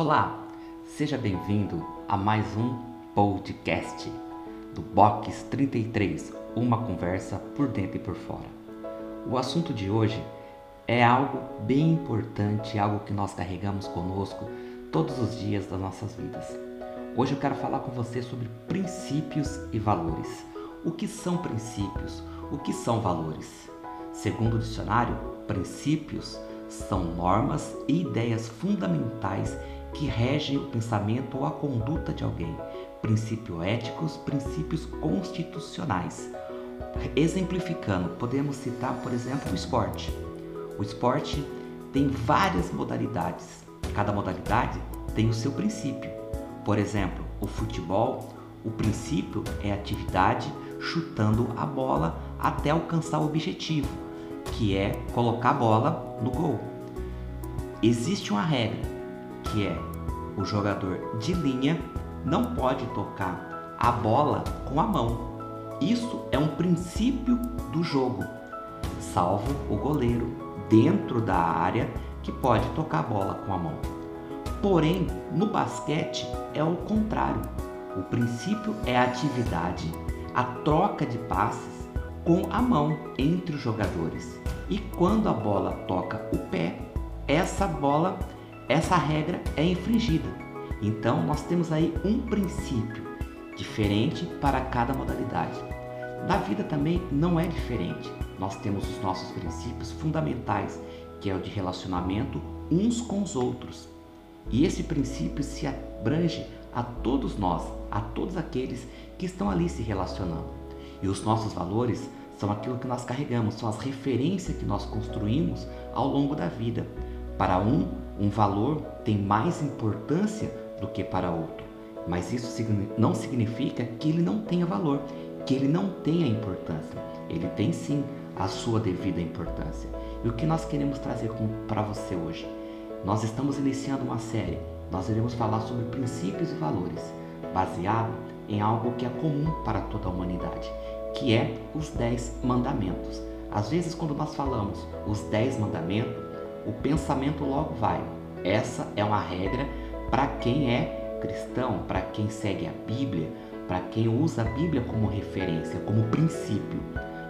Olá, seja bem-vindo a mais um podcast do Box 33, uma conversa por dentro e por fora. O assunto de hoje é algo bem importante, algo que nós carregamos conosco todos os dias das nossas vidas. Hoje eu quero falar com você sobre princípios e valores. O que são princípios? O que são valores? Segundo o dicionário, princípios são normas e ideias fundamentais que regem o pensamento ou a conduta de alguém, princípios éticos, princípios constitucionais. Exemplificando, podemos citar, por exemplo, o esporte. O esporte tem várias modalidades. Cada modalidade tem o seu princípio. Por exemplo, o futebol, o princípio é atividade chutando a bola até alcançar o objetivo, que é colocar a bola no gol. Existe uma regra, que é o jogador de linha não pode tocar a bola com a mão. Isso é um princípio do jogo, salvo o goleiro dentro da área que pode tocar a bola com a mão. Porém, no basquete é o contrário. O princípio é a atividade, a troca de passes com a mão entre os jogadores. E quando a bola toca o pé, essa bola, essa regra é infringida. Então, nós temos aí um princípio diferente para cada modalidade. Na vida também não é diferente. Nós temos os nossos princípios fundamentais, que é o de relacionamento uns com os outros. E esse princípio se abrange a todos nós, a todos aqueles que estão ali se relacionando. E os nossos valores são aquilo que nós carregamos, são as referências que nós construímos ao longo da vida. Para um, um valor tem mais importância do que para outro, mas isso não significa que ele não tenha valor, que ele não tenha importância. Ele tem sim a sua devida importância. E o que nós queremos trazer para você hoje? Nós estamos iniciando uma série. Nós iremos falar sobre princípios e valores, baseado em algo que é comum para toda a humanidade, que é os dez mandamentos. Às vezes, quando nós falamos os dez mandamentos, o pensamento logo vai. Essa é uma regra para quem é cristão, para quem segue a Bíblia, para quem usa a Bíblia como referência, como princípio.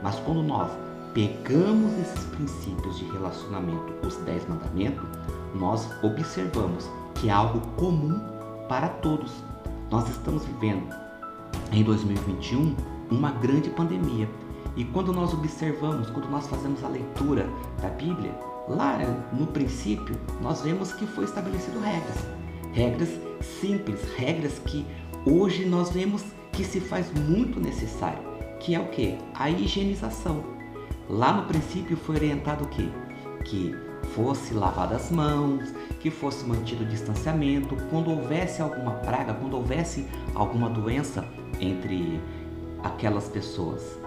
Mas quando nós pegamos esses princípios de relacionamento, os dez mandamentos, nós observamos que é algo comum para todos. Nós estamos vivendo em 2021 uma grande pandemia. E quando nós observamos, quando nós fazemos a leitura da Bíblia, lá no princípio, nós vemos que foi estabelecido regras. Regras simples, regras que hoje nós vemos que se faz muito necessário, que é o que? A higienização. Lá no princípio foi orientado o que? Que fosse lavadas as mãos, que fosse mantido o distanciamento, quando houvesse alguma praga, quando houvesse alguma doença entre aquelas pessoas.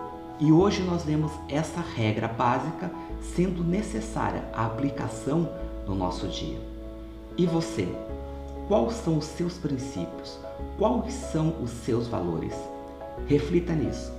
E hoje nós vemos essa regra básica sendo necessária a aplicação no nosso dia. E você? Quais são os seus princípios? Quais são os seus valores? Reflita nisso.